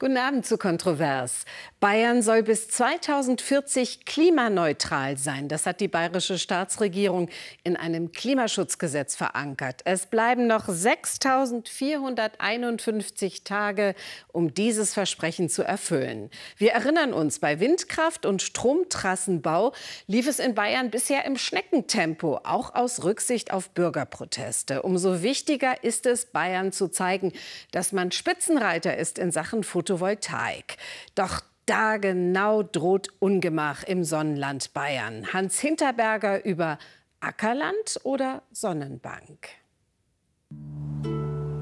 Guten Abend zu Kontrovers. Bayern soll bis 2040 klimaneutral sein. Das hat die bayerische Staatsregierung in einem Klimaschutzgesetz verankert. Es bleiben noch 6.451 Tage, um dieses Versprechen zu erfüllen. Wir erinnern uns, bei Windkraft und Stromtrassenbau lief es in Bayern bisher im Schneckentempo, auch aus Rücksicht auf Bürgerproteste. Umso wichtiger ist es, Bayern zu zeigen, dass man Spitzenreiter ist in Sachen Foto Photovoltaik. Doch da genau droht Ungemach im Sonnenland Bayern. Hans Hinterberger über Ackerland oder Sonnenbank.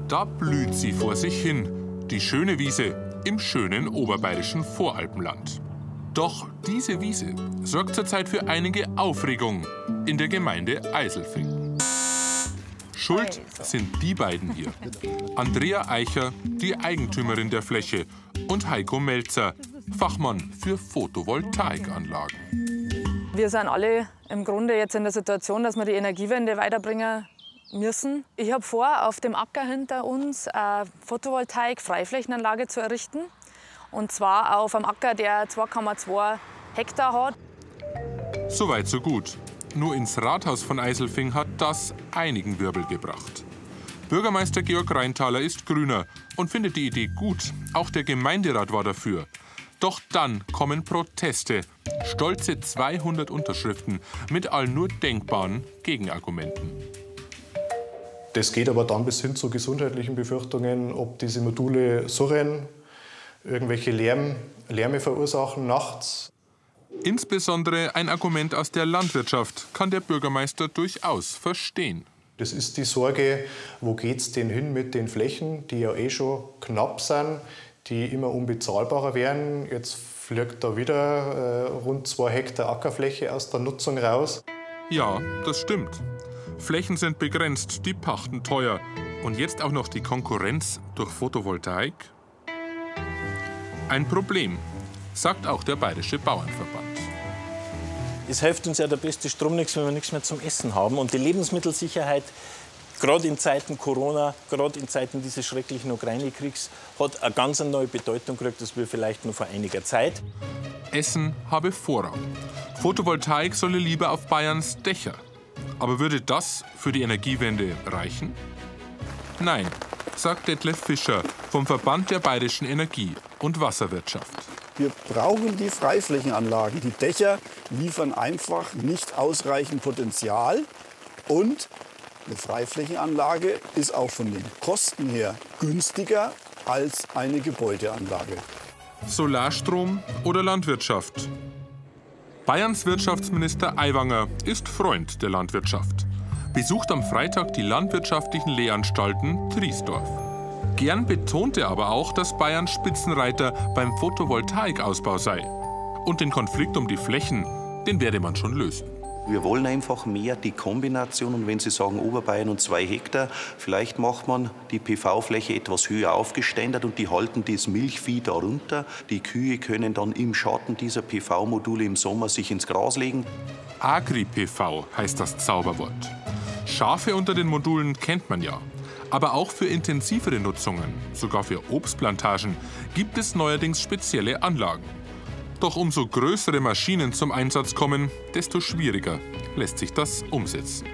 Da blüht sie vor sich hin, die schöne Wiese im schönen oberbayerischen Voralpenland. Doch diese Wiese sorgt zurzeit für einige Aufregung in der Gemeinde Eiselfing. Schuld sind die beiden hier. Andrea Eicher, die Eigentümerin der Fläche, und Heiko Melzer, Fachmann für Photovoltaikanlagen. Wir sind alle im Grunde jetzt in der Situation, dass wir die Energiewende weiterbringen müssen. Ich habe vor, auf dem Acker hinter uns eine Photovoltaik-Freiflächenanlage zu errichten. Und zwar auf einem Acker, der 2,2 Hektar hat. Soweit, so gut. Nur ins Rathaus von Eiselfing hat das einigen Wirbel gebracht. Bürgermeister Georg Reintaler ist Grüner und findet die Idee gut. Auch der Gemeinderat war dafür. Doch dann kommen Proteste. Stolze 200 Unterschriften mit allen nur denkbaren Gegenargumenten. Das geht aber dann bis hin zu gesundheitlichen Befürchtungen, ob diese Module surren, irgendwelche Lärm, Lärme verursachen nachts. Insbesondere ein Argument aus der Landwirtschaft kann der Bürgermeister durchaus verstehen. Das ist die Sorge, wo geht es denn hin mit den Flächen, die ja eh schon knapp sind, die immer unbezahlbarer werden. Jetzt fliegt da wieder äh, rund zwei Hektar Ackerfläche aus der Nutzung raus. Ja, das stimmt. Flächen sind begrenzt, die Pachten teuer. Und jetzt auch noch die Konkurrenz durch Photovoltaik? Ein Problem, sagt auch der Bayerische Bauernverband. Es hilft uns ja der beste Strom nichts, wenn wir nichts mehr zum Essen haben. Und die Lebensmittelsicherheit, gerade in Zeiten Corona, gerade in Zeiten dieses schrecklichen Ukraine-Kriegs, hat eine ganz neue Bedeutung gekriegt, als wir vielleicht nur vor einiger Zeit. Essen habe Vorrang. Photovoltaik solle lieber auf Bayerns Dächer. Aber würde das für die Energiewende reichen? Nein, sagt Detlef Fischer vom Verband der Bayerischen Energie- und Wasserwirtschaft. Wir brauchen die Freiflächenanlagen. Die Dächer liefern einfach nicht ausreichend Potenzial. Und eine Freiflächenanlage ist auch von den Kosten her günstiger als eine Gebäudeanlage. Solarstrom oder Landwirtschaft? Bayerns Wirtschaftsminister Aiwanger ist Freund der Landwirtschaft. Besucht am Freitag die landwirtschaftlichen Lehranstalten Triesdorf. Gern betonte er aber auch, dass Bayern Spitzenreiter beim Photovoltaikausbau sei. Und den Konflikt um die Flächen, den werde man schon lösen. Wir wollen einfach mehr die Kombination. Und wenn Sie sagen Oberbayern und zwei Hektar, vielleicht macht man die PV-Fläche etwas höher aufgeständert und die halten das Milchvieh darunter. Die Kühe können dann im Schatten dieser PV-Module im Sommer sich ins Gras legen. Agri-PV heißt das Zauberwort. Schafe unter den Modulen kennt man ja. Aber auch für intensivere Nutzungen, sogar für Obstplantagen, gibt es neuerdings spezielle Anlagen. Doch umso größere Maschinen zum Einsatz kommen, desto schwieriger lässt sich das umsetzen.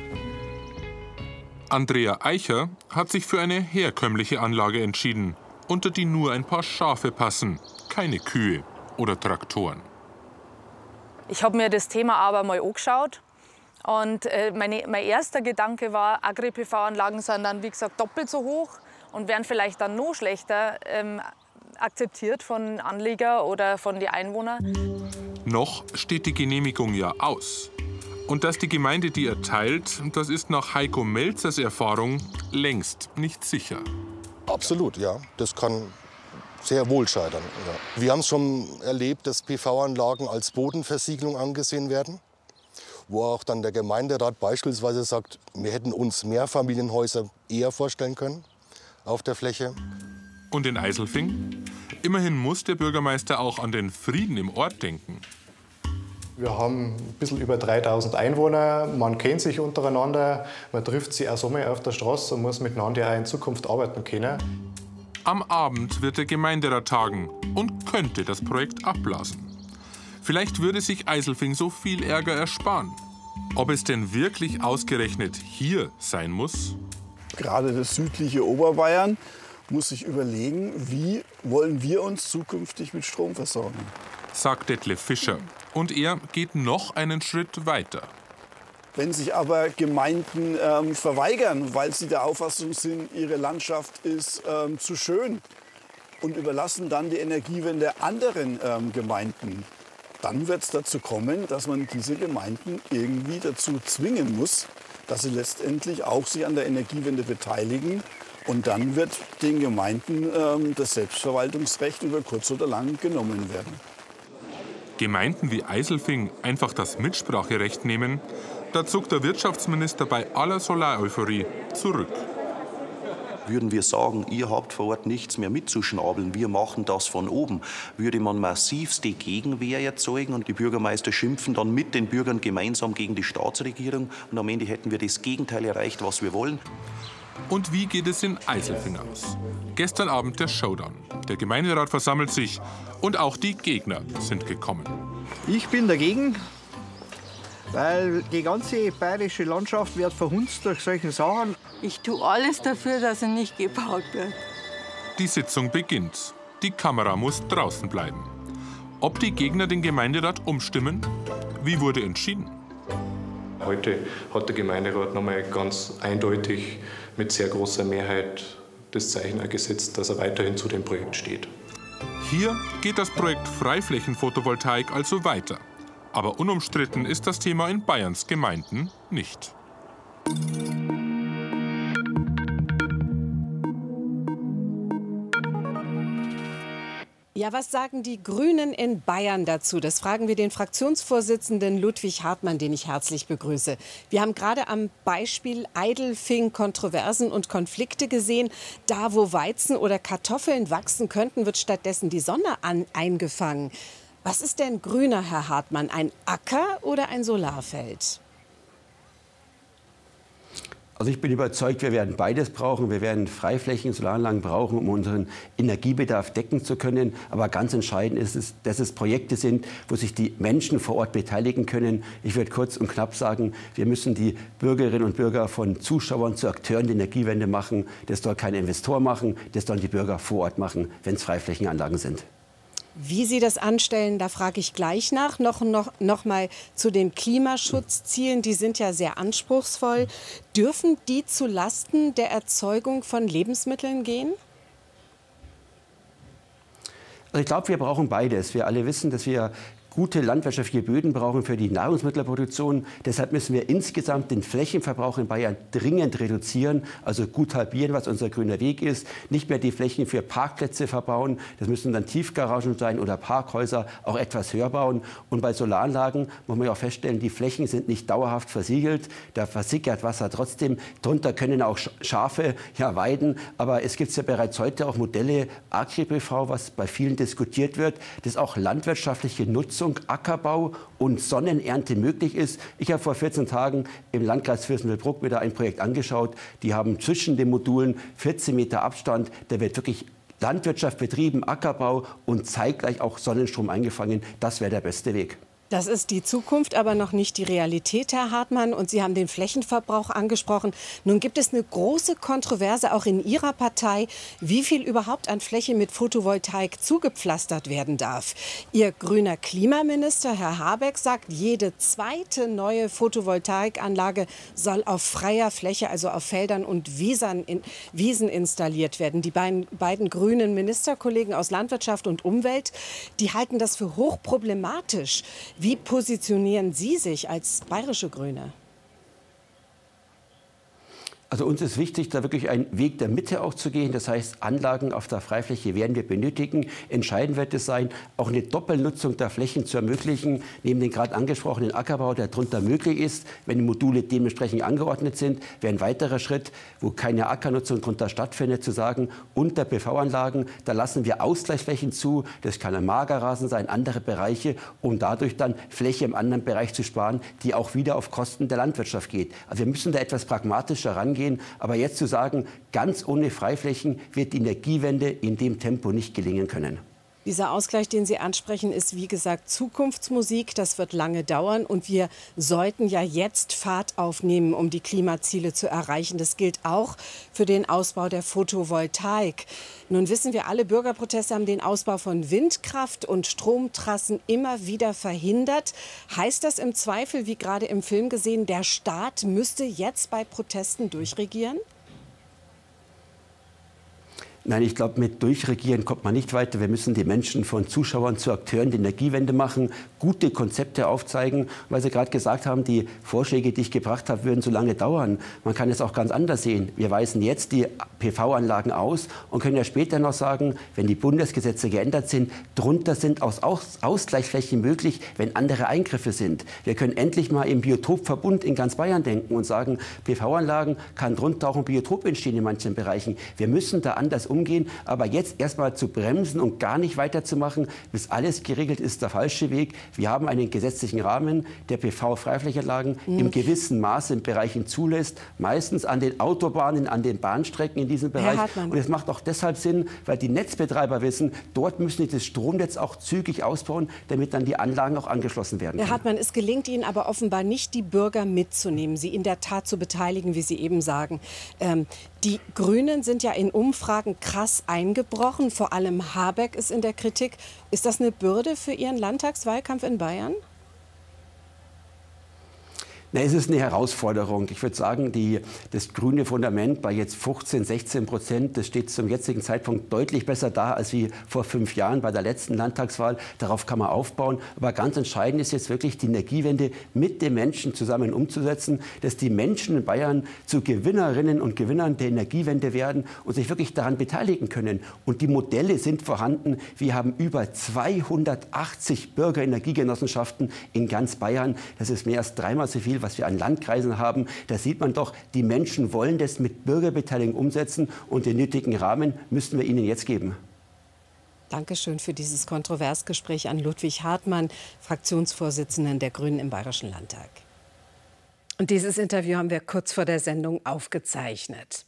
Andrea Eicher hat sich für eine herkömmliche Anlage entschieden, unter die nur ein paar Schafe passen, keine Kühe oder Traktoren. Ich habe mir das Thema aber mal angeschaut und äh, meine, mein erster Gedanke war, Agri-PV-Anlagen sind dann, wie gesagt, doppelt so hoch und werden vielleicht dann noch schlechter ähm, akzeptiert von Anleger oder von den Einwohnern. Noch steht die Genehmigung ja aus. Und dass die Gemeinde die erteilt, das ist nach Heiko Melzers Erfahrung längst nicht sicher. Absolut, ja. Das kann sehr wohl scheitern. Ja. Wir haben es schon erlebt, dass PV-Anlagen als Bodenversiegelung angesehen werden wo auch dann der Gemeinderat beispielsweise sagt, wir hätten uns Mehrfamilienhäuser eher vorstellen können auf der Fläche. Und in Eiselfing? Immerhin muss der Bürgermeister auch an den Frieden im Ort denken. Wir haben ein bisschen über 3000 Einwohner, man kennt sich untereinander, man trifft sich auch so mal auf der Straße und muss miteinander auch in Zukunft arbeiten können. Am Abend wird der Gemeinderat tagen und könnte das Projekt abblasen. Vielleicht würde sich Eiselfing so viel Ärger ersparen. Ob es denn wirklich ausgerechnet hier sein muss? Gerade das südliche Oberbayern muss sich überlegen, wie wollen wir uns zukünftig mit Strom versorgen. Sagt Detlef Fischer. Und er geht noch einen Schritt weiter. Wenn sich aber Gemeinden ähm, verweigern, weil sie der Auffassung sind, ihre Landschaft ist ähm, zu schön und überlassen dann die Energiewende anderen ähm, Gemeinden, dann wird es dazu kommen, dass man diese Gemeinden irgendwie dazu zwingen muss, dass sie letztendlich auch sich an der Energiewende beteiligen. Und dann wird den Gemeinden ähm, das Selbstverwaltungsrecht über kurz oder lang genommen werden. Gemeinden wie Eiselfing einfach das Mitspracherecht nehmen, da zuckt der Wirtschaftsminister bei aller Solareuphorie zurück. Würden wir sagen, ihr habt vor Ort nichts mehr mitzuschnabeln, wir machen das von oben, würde man massivste Gegenwehr erzeugen und die Bürgermeister schimpfen dann mit den Bürgern gemeinsam gegen die Staatsregierung und am Ende hätten wir das Gegenteil erreicht, was wir wollen. Und wie geht es in Eiselfing aus? Gestern Abend der Showdown. Der Gemeinderat versammelt sich und auch die Gegner sind gekommen. Ich bin dagegen, weil die ganze bayerische Landschaft wird verhunzt durch solche Sachen. Ich tue alles dafür, dass er nicht gebaut wird. Die Sitzung beginnt. Die Kamera muss draußen bleiben. Ob die Gegner den Gemeinderat umstimmen? Wie wurde entschieden? Heute hat der Gemeinderat nochmal ganz eindeutig mit sehr großer Mehrheit das Zeichen gesetzt, dass er weiterhin zu dem Projekt steht. Hier geht das Projekt Freiflächenphotovoltaik also weiter. Aber unumstritten ist das Thema in Bayerns Gemeinden nicht. Ja, was sagen die Grünen in Bayern dazu? Das fragen wir den Fraktionsvorsitzenden Ludwig Hartmann, den ich herzlich begrüße. Wir haben gerade am Beispiel Eidelfing Kontroversen und Konflikte gesehen. Da, wo Weizen oder Kartoffeln wachsen könnten, wird stattdessen die Sonne an, eingefangen. Was ist denn grüner, Herr Hartmann? Ein Acker oder ein Solarfeld? Also ich bin überzeugt, wir werden beides brauchen. Wir werden Freiflächen, Solaranlagen brauchen, um unseren Energiebedarf decken zu können. Aber ganz entscheidend ist es, dass es Projekte sind, wo sich die Menschen vor Ort beteiligen können. Ich würde kurz und knapp sagen, wir müssen die Bürgerinnen und Bürger von Zuschauern zu Akteuren der Energiewende machen. Das soll kein Investor machen, das sollen die Bürger vor Ort machen, wenn es Freiflächenanlagen sind. Wie Sie das anstellen, da frage ich gleich nach. Noch, noch, noch mal zu den Klimaschutzzielen. Die sind ja sehr anspruchsvoll. Dürfen die zu Lasten der Erzeugung von Lebensmitteln gehen? Also ich glaube, wir brauchen beides. Wir alle wissen, dass wir gute landwirtschaftliche Böden brauchen für die Nahrungsmittelproduktion. Deshalb müssen wir insgesamt den Flächenverbrauch in Bayern dringend reduzieren, also gut halbieren, was unser grüner Weg ist. Nicht mehr die Flächen für Parkplätze verbauen, das müssen dann Tiefgaragen sein oder Parkhäuser, auch etwas höher bauen. Und bei Solaranlagen muss man ja auch feststellen, die Flächen sind nicht dauerhaft versiegelt, da versickert Wasser trotzdem. Drunter können auch Schafe ja, weiden, aber es gibt ja bereits heute auch Modelle, Agri-PV, was bei vielen diskutiert wird, das auch landwirtschaftliche Nutzung Nutzung, Ackerbau und Sonnenernte möglich ist. Ich habe vor 14 Tagen im Landkreis Fürstenfeldbruck da ein Projekt angeschaut. Die haben zwischen den Modulen 14 Meter Abstand. Da wird wirklich Landwirtschaft betrieben, Ackerbau und zeitgleich auch Sonnenstrom eingefangen. Das wäre der beste Weg. Das ist die Zukunft, aber noch nicht die Realität, Herr Hartmann. Und Sie haben den Flächenverbrauch angesprochen. Nun gibt es eine große Kontroverse auch in Ihrer Partei, wie viel überhaupt an Fläche mit Photovoltaik zugepflastert werden darf. Ihr grüner Klimaminister, Herr Habeck, sagt, jede zweite neue Photovoltaikanlage soll auf freier Fläche, also auf Feldern und Wiesern, in, Wiesen installiert werden. Die beiden, beiden grünen Ministerkollegen aus Landwirtschaft und Umwelt, die halten das für hochproblematisch. Wie positionieren Sie sich als bayerische Grüne? Also uns ist wichtig, da wirklich einen Weg der Mitte auch zu gehen. Das heißt, Anlagen auf der Freifläche werden wir benötigen. Entscheidend wird es sein, auch eine Doppelnutzung der Flächen zu ermöglichen, neben den gerade angesprochenen Ackerbau, der darunter möglich ist, wenn die Module dementsprechend angeordnet sind, wäre ein weiterer Schritt, wo keine Ackernutzung darunter stattfindet, zu sagen, unter PV-Anlagen, da lassen wir Ausgleichsflächen zu. Das kann ein Magerrasen sein, andere Bereiche, um dadurch dann Fläche im anderen Bereich zu sparen, die auch wieder auf Kosten der Landwirtschaft geht. Also wir müssen da etwas pragmatischer rangehen gehen. Aber jetzt zu sagen, ganz ohne Freiflächen wird die Energiewende in dem Tempo nicht gelingen können. Dieser Ausgleich, den Sie ansprechen, ist wie gesagt Zukunftsmusik. Das wird lange dauern und wir sollten ja jetzt Fahrt aufnehmen, um die Klimaziele zu erreichen. Das gilt auch für den Ausbau der Photovoltaik. Nun wissen wir alle, Bürgerproteste haben den Ausbau von Windkraft und Stromtrassen immer wieder verhindert. Heißt das im Zweifel, wie gerade im Film gesehen, der Staat müsste jetzt bei Protesten durchregieren? Nein, ich glaube, mit Durchregieren kommt man nicht weiter. Wir müssen die Menschen von Zuschauern zu Akteuren die Energiewende machen, gute Konzepte aufzeigen. Weil Sie gerade gesagt haben, die Vorschläge, die ich gebracht habe, würden so lange dauern. Man kann es auch ganz anders sehen. Wir weisen jetzt die PV-Anlagen aus und können ja später noch sagen, wenn die Bundesgesetze geändert sind, drunter sind aus Ausgleichsflächen möglich, wenn andere Eingriffe sind. Wir können endlich mal im Biotopverbund in ganz Bayern denken und sagen, PV-Anlagen kann drunter auch ein Biotop entstehen in manchen Bereichen. Wir müssen da anders umgehen. Aber jetzt erstmal zu bremsen und gar nicht weiterzumachen, bis alles geregelt ist, der falsche Weg. Wir haben einen gesetzlichen Rahmen, der PV-Freiflächenlagen mhm. im gewissen Maße in Bereichen zulässt, meistens an den Autobahnen, an den Bahnstrecken in diesem Bereich. Und es macht auch deshalb Sinn, weil die Netzbetreiber wissen, dort müssen sie das Stromnetz auch zügig ausbauen, damit dann die Anlagen auch angeschlossen werden können. Herr Hartmann, es gelingt Ihnen aber offenbar nicht, die Bürger mitzunehmen, sie in der Tat zu beteiligen, wie Sie eben sagen. Ähm, die Grünen sind ja in Umfragen krass eingebrochen. Vor allem Habeck ist in der Kritik. Ist das eine Bürde für Ihren Landtagswahlkampf in Bayern? Na, es ist eine Herausforderung. Ich würde sagen, die, das grüne Fundament bei jetzt 15, 16 Prozent, das steht zum jetzigen Zeitpunkt deutlich besser da als wie vor fünf Jahren bei der letzten Landtagswahl. Darauf kann man aufbauen. Aber ganz entscheidend ist jetzt wirklich die Energiewende mit den Menschen zusammen umzusetzen, dass die Menschen in Bayern zu Gewinnerinnen und Gewinnern der Energiewende werden und sich wirklich daran beteiligen können. Und die Modelle sind vorhanden. Wir haben über 280 Bürgerenergiegenossenschaften in ganz Bayern. Das ist mehr als dreimal so viel was wir an Landkreisen haben, da sieht man doch, die Menschen wollen das mit Bürgerbeteiligung umsetzen und den nötigen Rahmen müssten wir ihnen jetzt geben. Dankeschön für dieses Kontroversgespräch an Ludwig Hartmann, Fraktionsvorsitzenden der Grünen im Bayerischen Landtag. Und dieses Interview haben wir kurz vor der Sendung aufgezeichnet.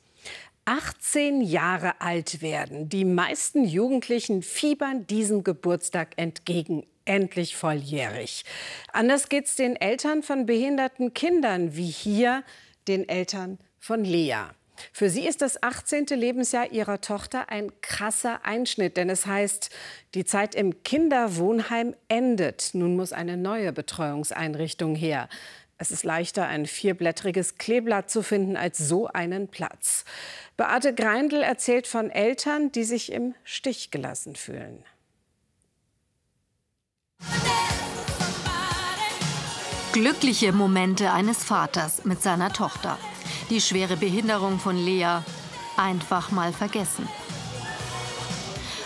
18 Jahre alt werden. Die meisten Jugendlichen fiebern diesem Geburtstag entgegen endlich volljährig. Anders geht es den Eltern von behinderten Kindern, wie hier den Eltern von Lea. Für sie ist das 18. Lebensjahr ihrer Tochter ein krasser Einschnitt, denn es heißt, die Zeit im Kinderwohnheim endet. Nun muss eine neue Betreuungseinrichtung her. Es ist leichter, ein vierblättriges Kleeblatt zu finden, als so einen Platz. Beate Greindl erzählt von Eltern, die sich im Stich gelassen fühlen. Glückliche Momente eines Vaters mit seiner Tochter. Die schwere Behinderung von Lea einfach mal vergessen.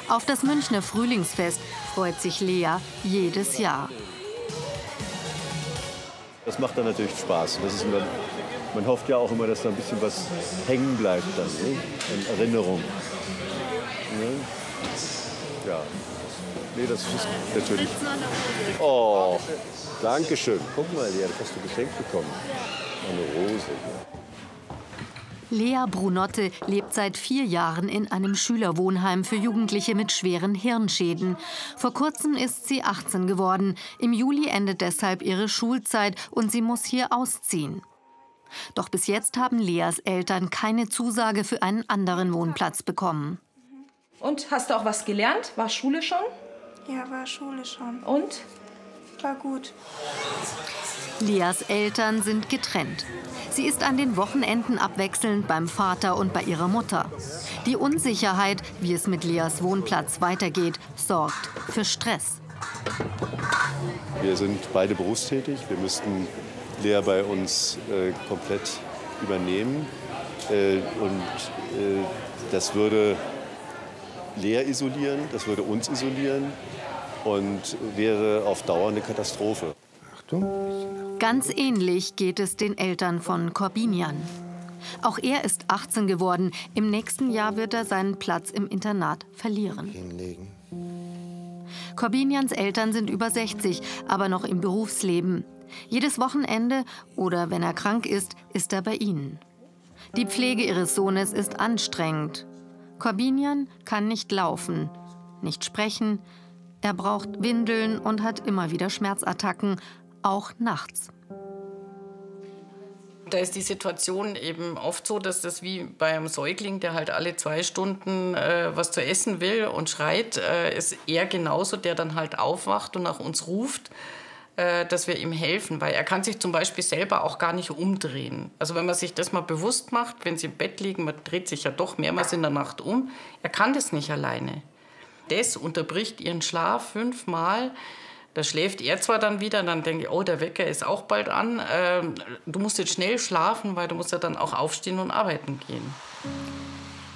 Auf das Münchner Frühlingsfest freut sich Lea jedes Jahr. Das macht dann natürlich Spaß. Das ist immer, man hofft ja auch immer, dass da ein bisschen was hängen bleibt dann, ne? in Erinnerung. Ne? Ja. Nee, das ist natürlich. Oh, danke schön. Guck mal, Lea, das hast du geschenkt bekommen. Eine Rose. Lea Brunotte lebt seit vier Jahren in einem Schülerwohnheim für Jugendliche mit schweren Hirnschäden. Vor kurzem ist sie 18 geworden. Im Juli endet deshalb ihre Schulzeit und sie muss hier ausziehen. Doch bis jetzt haben Leas Eltern keine Zusage für einen anderen Wohnplatz bekommen. Und hast du auch was gelernt? War Schule schon? Ja, war Schule schon. Und? War gut. Lias Eltern sind getrennt. Sie ist an den Wochenenden abwechselnd beim Vater und bei ihrer Mutter. Die Unsicherheit, wie es mit Lias Wohnplatz weitergeht, sorgt für Stress. Wir sind beide berufstätig. Wir müssten Lea bei uns äh, komplett übernehmen. Äh, und äh, das würde Lea isolieren, das würde uns isolieren und wäre auf Dauer eine Katastrophe. Achtung. Ganz ähnlich geht es den Eltern von Corbinian. Auch er ist 18 geworden. Im nächsten Jahr wird er seinen Platz im Internat verlieren. Corbinians Eltern sind über 60, aber noch im Berufsleben. Jedes Wochenende oder wenn er krank ist, ist er bei ihnen. Die Pflege ihres Sohnes ist anstrengend. Corbinian kann nicht laufen, nicht sprechen. Er braucht Windeln und hat immer wieder Schmerzattacken, auch nachts. Da ist die Situation eben oft so, dass das wie bei einem Säugling, der halt alle zwei Stunden äh, was zu essen will und schreit, äh, ist er genauso, der dann halt aufwacht und nach uns ruft, äh, dass wir ihm helfen. Weil er kann sich zum Beispiel selber auch gar nicht umdrehen. Also wenn man sich das mal bewusst macht, wenn sie im Bett liegen, man dreht sich ja doch mehrmals in der Nacht um, er kann das nicht alleine. Das unterbricht ihren Schlaf fünfmal. Da schläft er zwar dann wieder, dann denke ich, oh, der Wecker ist auch bald an. Ähm, du musst jetzt schnell schlafen, weil du musst ja dann auch aufstehen und arbeiten gehen.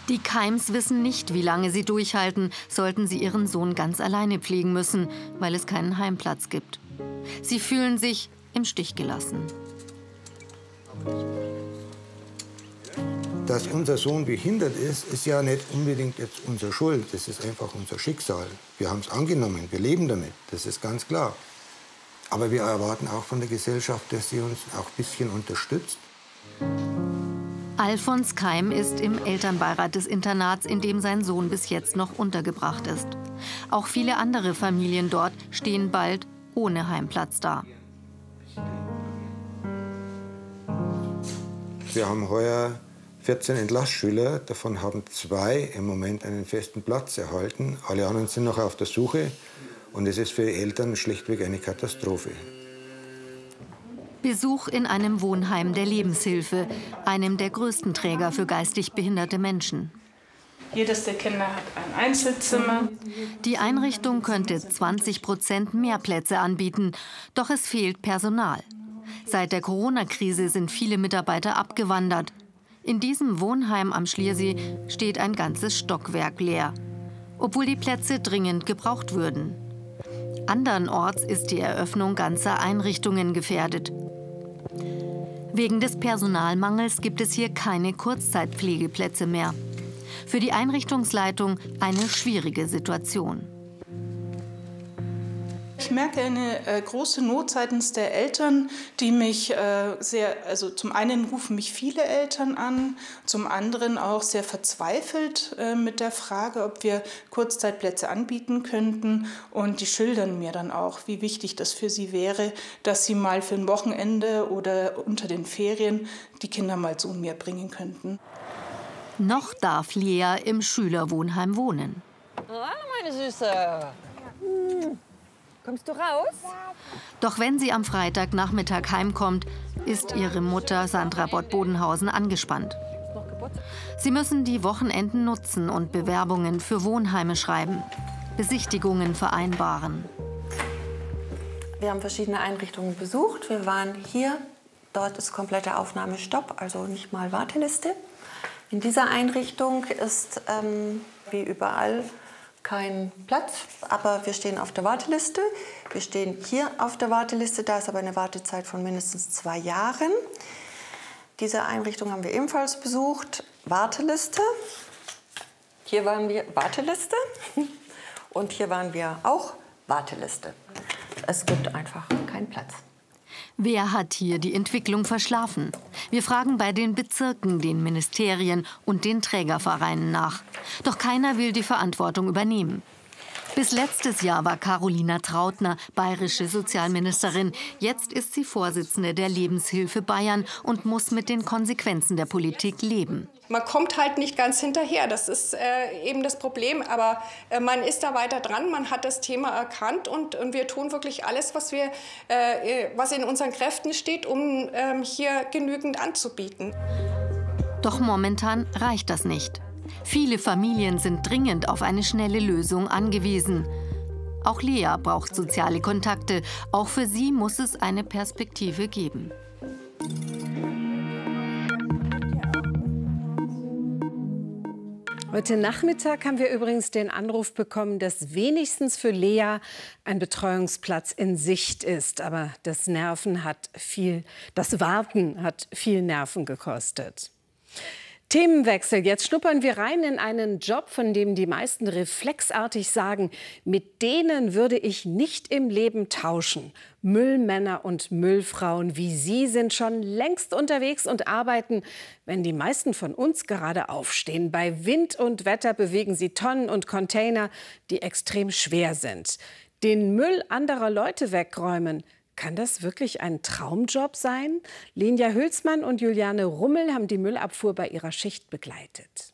Die Keims wissen nicht, wie lange sie durchhalten, sollten sie ihren Sohn ganz alleine pflegen müssen, weil es keinen Heimplatz gibt. Sie fühlen sich im Stich gelassen. Dass unser Sohn behindert ist, ist ja nicht unbedingt jetzt unsere Schuld. Das ist einfach unser Schicksal. Wir haben es angenommen, wir leben damit, das ist ganz klar. Aber wir erwarten auch von der Gesellschaft, dass sie uns auch ein bisschen unterstützt. Alfons Keim ist im Elternbeirat des Internats, in dem sein Sohn bis jetzt noch untergebracht ist. Auch viele andere Familien dort stehen bald ohne Heimplatz da. Wir haben heuer 14 Entlassschüler, davon haben zwei im Moment einen festen Platz erhalten. Alle anderen sind noch auf der Suche und es ist für die Eltern schlichtweg eine Katastrophe. Besuch in einem Wohnheim der Lebenshilfe, einem der größten Träger für geistig behinderte Menschen. Jedes der Kinder hat ein Einzelzimmer. Die Einrichtung könnte 20 Prozent mehr Plätze anbieten, doch es fehlt Personal. Seit der Corona-Krise sind viele Mitarbeiter abgewandert. In diesem Wohnheim am Schliersee steht ein ganzes Stockwerk leer, obwohl die Plätze dringend gebraucht würden. Andernorts ist die Eröffnung ganzer Einrichtungen gefährdet. Wegen des Personalmangels gibt es hier keine Kurzzeitpflegeplätze mehr. Für die Einrichtungsleitung eine schwierige Situation. Ich merke eine äh, große Not seitens der Eltern, die mich äh, sehr, also zum einen rufen mich viele Eltern an, zum anderen auch sehr verzweifelt äh, mit der Frage, ob wir Kurzzeitplätze anbieten könnten. Und die schildern mir dann auch, wie wichtig das für sie wäre, dass sie mal für ein Wochenende oder unter den Ferien die Kinder mal zu mir bringen könnten. Noch darf Lea im Schülerwohnheim wohnen. Hallo, meine Süße. Hm. Kommst du raus? Doch wenn sie am Freitagnachmittag heimkommt, ist ihre Mutter Sandra Bott-Bodenhausen angespannt. Sie müssen die Wochenenden nutzen und Bewerbungen für Wohnheime schreiben, Besichtigungen vereinbaren. Wir haben verschiedene Einrichtungen besucht. Wir waren hier, dort ist komplette Aufnahmestopp, also nicht mal Warteliste. In dieser Einrichtung ist ähm, wie überall kein Platz, aber wir stehen auf der Warteliste. Wir stehen hier auf der Warteliste, da ist aber eine Wartezeit von mindestens zwei Jahren. Diese Einrichtung haben wir ebenfalls besucht. Warteliste. Hier waren wir Warteliste und hier waren wir auch Warteliste. Es gibt einfach keinen Platz. Wer hat hier die Entwicklung verschlafen? Wir fragen bei den Bezirken, den Ministerien und den Trägervereinen nach. Doch keiner will die Verantwortung übernehmen. Bis letztes Jahr war Carolina Trautner bayerische Sozialministerin. Jetzt ist sie Vorsitzende der Lebenshilfe Bayern und muss mit den Konsequenzen der Politik leben. Man kommt halt nicht ganz hinterher, das ist äh, eben das Problem. Aber äh, man ist da weiter dran, man hat das Thema erkannt und, und wir tun wirklich alles, was, wir, äh, was in unseren Kräften steht, um ähm, hier genügend anzubieten. Doch momentan reicht das nicht. Viele Familien sind dringend auf eine schnelle Lösung angewiesen. Auch Lea braucht soziale Kontakte. Auch für sie muss es eine Perspektive geben. Heute Nachmittag haben wir übrigens den Anruf bekommen, dass wenigstens für Lea ein Betreuungsplatz in Sicht ist. Aber das Nerven hat viel, das Warten hat viel Nerven gekostet. Themenwechsel. Jetzt schnuppern wir rein in einen Job, von dem die meisten reflexartig sagen, mit denen würde ich nicht im Leben tauschen. Müllmänner und Müllfrauen wie Sie sind schon längst unterwegs und arbeiten, wenn die meisten von uns gerade aufstehen. Bei Wind und Wetter bewegen sie Tonnen und Container, die extrem schwer sind. Den Müll anderer Leute wegräumen, kann das wirklich ein Traumjob sein? Linja Hülsmann und Juliane Rummel haben die Müllabfuhr bei ihrer Schicht begleitet.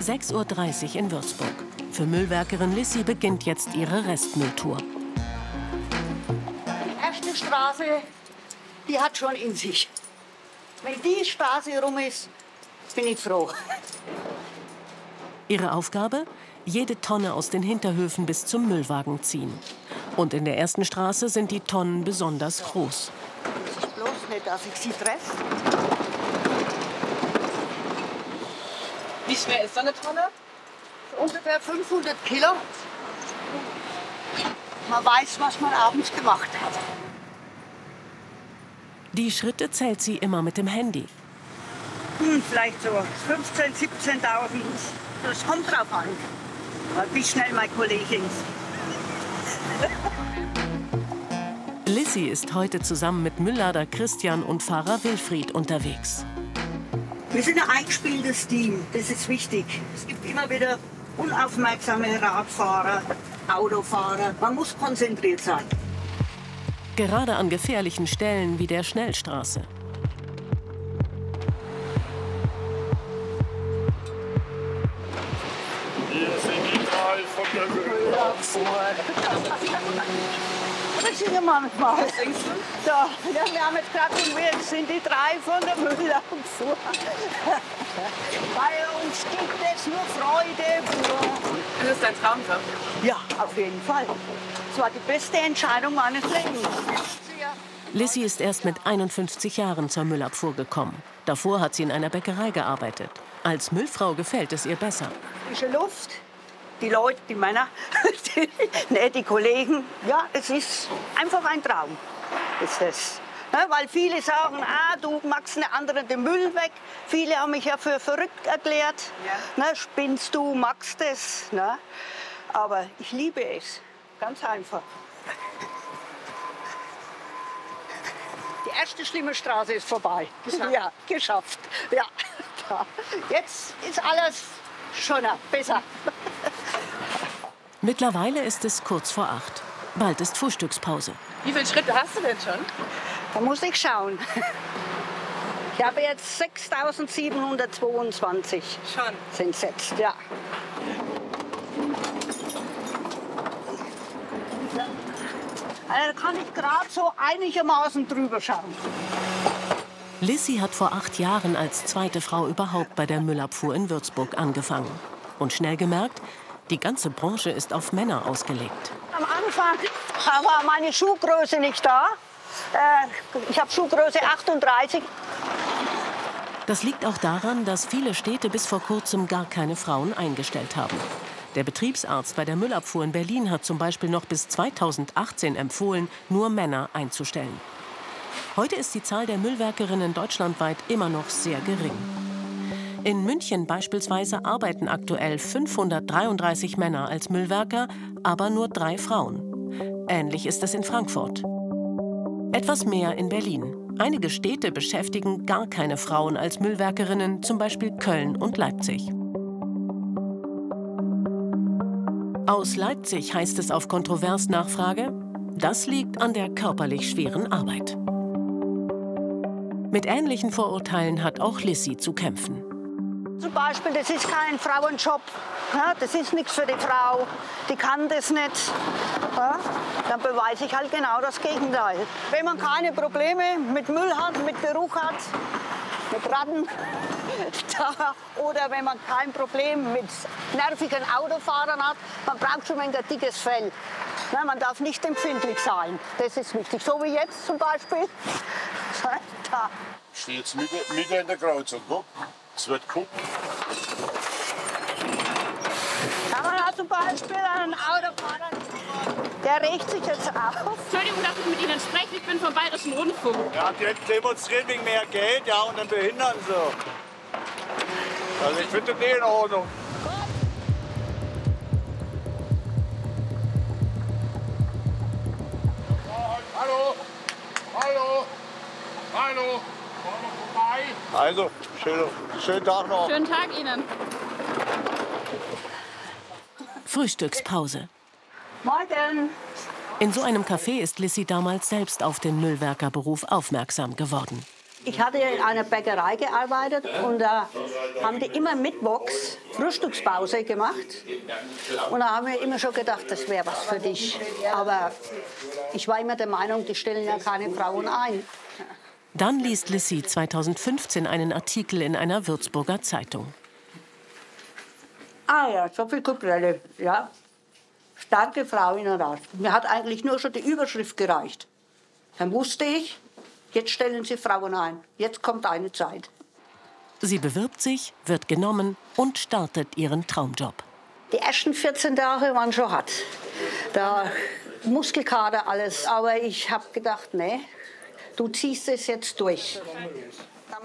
6.30 Uhr in Würzburg. Für Müllwerkerin Lissi beginnt jetzt ihre Restmülltour. Die erste Straße, die hat schon in sich. Wenn die Straße rum ist, bin ich froh. Ihre Aufgabe? Jede Tonne aus den Hinterhöfen bis zum Müllwagen ziehen. Und in der ersten Straße sind die Tonnen besonders groß. Das ist bloß nicht, dass ich sie treffe. Wie schwer ist so eine Tonne? Ungefähr 500 Kilo. Man weiß, was man abends gemacht hat. Die Schritte zählt sie immer mit dem Handy. Hm, vielleicht so 15.000, 17.000. Das kommt drauf an, wie schnell mein Kollege ist. Lissy ist heute zusammen mit Mülllader Christian und Fahrer Wilfried unterwegs. Wir sind ein eingespieltes Team, das ist wichtig. Es gibt immer wieder unaufmerksame Radfahrer, Autofahrer. Man muss konzentriert sein. Gerade an gefährlichen Stellen wie der Schnellstraße. Das singen wir manchmal. Was singst du? Da, ja, wir haben jetzt gerade und wir sind die drei von der Müllabfuhr. Bei uns gibt es nur Freude pur. Ist das dein Traumjob? Ja, auf jeden Fall. Das war die beste Entscheidung meines Lebens. Lissy ist erst mit 51 Jahren zur Müllabfuhr gekommen. Davor hat sie in einer Bäckerei gearbeitet. Als Müllfrau gefällt es ihr besser. Frische Luft, die Leute, die Männer, die, nee, die Kollegen. Ja, es ist einfach ein Traum. Ist das. Ne, weil viele sagen, ah, du machst eine andere den Müll weg. Viele haben mich ja für verrückt erklärt. Ja. Ne, spinnst du, magst es. Ne? Aber ich liebe es. Ganz einfach. Die erste schlimme Straße ist vorbei. Geschafft. Ja, geschafft. Ja. Jetzt ist alles schöner, besser. Mittlerweile ist es kurz vor acht. Bald ist Frühstückspause. Wie viele Schritte hast du denn schon? Da muss ich schauen. Ich habe jetzt 6.722. Schon? Sind es jetzt, ja. Also da kann ich gerade so einigermaßen drüber schauen. Lissy hat vor acht Jahren als zweite Frau überhaupt bei der Müllabfuhr in Würzburg angefangen. Und schnell gemerkt, die ganze Branche ist auf Männer ausgelegt. Am Anfang war meine Schuhgröße nicht da. Äh, Ich habe Schuhgröße 38. Das liegt auch daran, dass viele Städte bis vor kurzem gar keine Frauen eingestellt haben. Der Betriebsarzt bei der Müllabfuhr in Berlin hat zum Beispiel noch bis 2018 empfohlen, nur Männer einzustellen. Heute ist die Zahl der Müllwerkerinnen deutschlandweit immer noch sehr gering. In München beispielsweise arbeiten aktuell 533 Männer als Müllwerker, aber nur drei Frauen. Ähnlich ist es in Frankfurt. Etwas mehr in Berlin. Einige Städte beschäftigen gar keine Frauen als Müllwerkerinnen, zum Beispiel Köln und Leipzig. Aus Leipzig heißt es auf Kontroversnachfrage, das liegt an der körperlich schweren Arbeit. Mit ähnlichen Vorurteilen hat auch Lissy zu kämpfen. Zum Beispiel, das ist kein Frauenjob. Ja, das ist nichts für die Frau. Die kann das nicht. Ja, dann beweise ich halt genau das Gegenteil. Wenn man keine Probleme mit Müll hat, mit Geruch hat, mit Ratten, da, oder wenn man kein Problem mit nervigen Autofahrern hat, man braucht schon ein dickes Fell. Ja, man darf nicht empfindlich sein. Das ist wichtig. So wie jetzt zum Beispiel. Da. stehe jetzt mitten, mitten in der Kreuzung. Guck. Es wird gucken. Ja, man hat zum Beispiel einen Autofahrer, der regt sich jetzt auf. Entschuldigung, dass ich mit Ihnen spreche. Ich bin vom Bayerischen Rundfunk. Ja, die demonstrieren wegen mehr Geld, ja, und dann behindern sie. Also ich finde das nicht in Ordnung. Hallo, hallo, hallo. Also, schönen, schönen Tag noch. Schönen Tag Ihnen. Frühstückspause. Morgen. In so einem Café ist Lissy damals selbst auf den Müllwerkerberuf aufmerksam geworden. Ich hatte in einer Bäckerei gearbeitet und da haben die immer mittwochs Frühstückspause gemacht. Und da haben wir immer schon gedacht, das wäre was für dich. Aber ich war immer der Meinung, die stellen ja keine Frauen ein. Dann liest Lissy 2015 einen Artikel in einer Würzburger Zeitung. Ah ja, so viel Kuprelle, ja. Starke Frau in der Rat. Mir hat eigentlich nur schon die Überschrift gereicht. Dann wusste ich, jetzt stellen Sie Frauen ein. Jetzt kommt eine Zeit. Sie bewirbt sich, wird genommen und startet ihren Traumjob. Die ersten 14 Tage waren schon hart. Da Muskelkater, alles. Aber ich habe gedacht, nee, du ziehst es jetzt durch.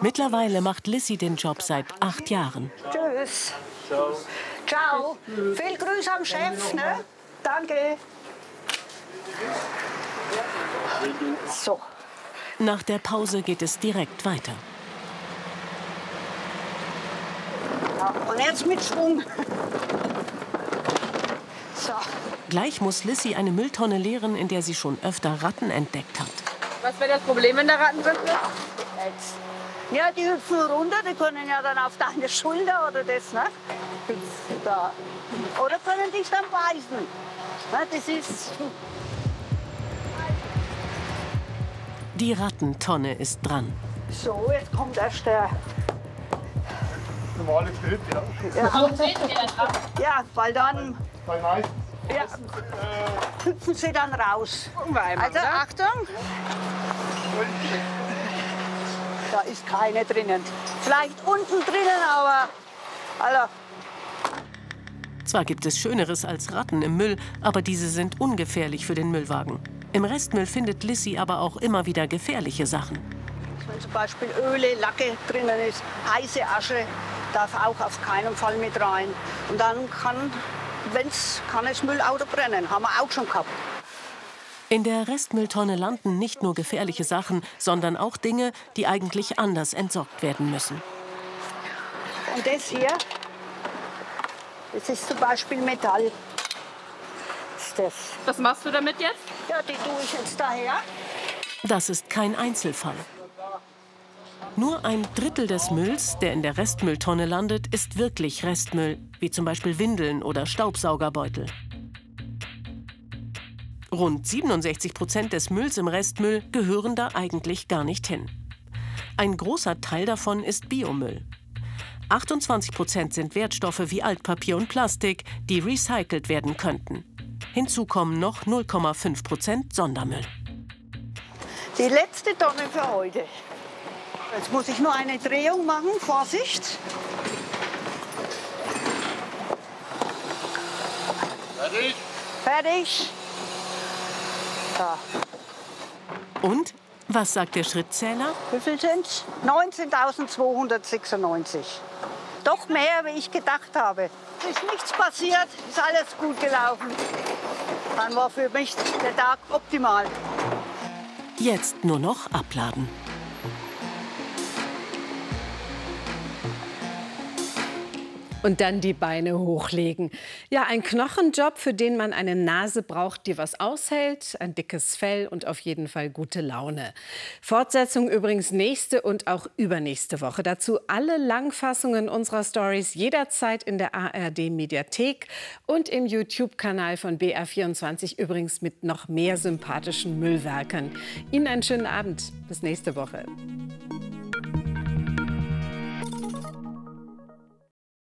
Mittlerweile macht Lissy den Job seit acht Jahren. Tschüss. Ciao. Ciao. Viel Grüße am Chef, ne? Danke. So. Nach der Pause geht es direkt weiter. Und jetzt mit Schwung. So. Gleich muss Lissy eine Mülltonne leeren, in der sie schon öfter Ratten entdeckt hat. Was wäre das Problem, wenn da Ratten drin sind? Ja, die hüpfen runter, die können ja dann auf deine Schulter oder das, ne? Da. Oder können dich dann beißen. Ne, das ist. Die Rattentonne ist dran. So, jetzt kommt erst der. Normale Schritt, ja. Ja, ja weil dann. Bei meisten. Ja, hüpfen sie dann raus. Also Achtung. Da ist keine drinnen. Vielleicht unten drinnen, aber. Also, Zwar gibt es Schöneres als Ratten im Müll, aber diese sind ungefährlich für den Müllwagen. Im Restmüll findet Lissy aber auch immer wieder gefährliche Sachen. wenn zum Beispiel Öle, Lacke drinnen ist, heiße Asche, darf auch auf keinen Fall mit rein. Und dann kann, wenn's, kann das Müllauto brennen. Haben wir auch schon gehabt. In der Restmülltonne landen nicht nur gefährliche Sachen, sondern auch Dinge, die eigentlich anders entsorgt werden müssen. Und das hier, das ist zum Beispiel Metall. Ist das. Was machst du damit jetzt? Ja, die tue ich jetzt daher. Das ist kein Einzelfall. Nur ein Drittel des Mülls, der in der Restmülltonne landet, ist wirklich Restmüll, wie zum Beispiel Windeln oder Staubsaugerbeutel. Rund 67 Prozent des Mülls im Restmüll gehören da eigentlich gar nicht hin. Ein großer Teil davon ist Biomüll. 28 Prozent sind Wertstoffe wie Altpapier und Plastik, die recycelt werden könnten. Hinzu kommen noch 0,5 Prozent Sondermüll. Die letzte Tonne für heute. Jetzt muss ich nur eine Drehung machen. Vorsicht. Fertig? Fertig. Da. Und? Was sagt der Schrittzähler? Wie viel sind's? 19.296. Doch mehr, wie ich gedacht habe. Es ist nichts passiert, ist alles gut gelaufen. Dann war für mich der Tag optimal. Jetzt nur noch abladen. Und dann die Beine hochlegen. Ja, ein Knochenjob, für den man eine Nase braucht, die was aushält, ein dickes Fell und auf jeden Fall gute Laune. Fortsetzung übrigens nächste und auch übernächste Woche. Dazu alle Langfassungen unserer Stories jederzeit in der ARD Mediathek und im YouTube-Kanal von BR24 übrigens mit noch mehr sympathischen Müllwerkern. Ihnen einen schönen Abend. Bis nächste Woche.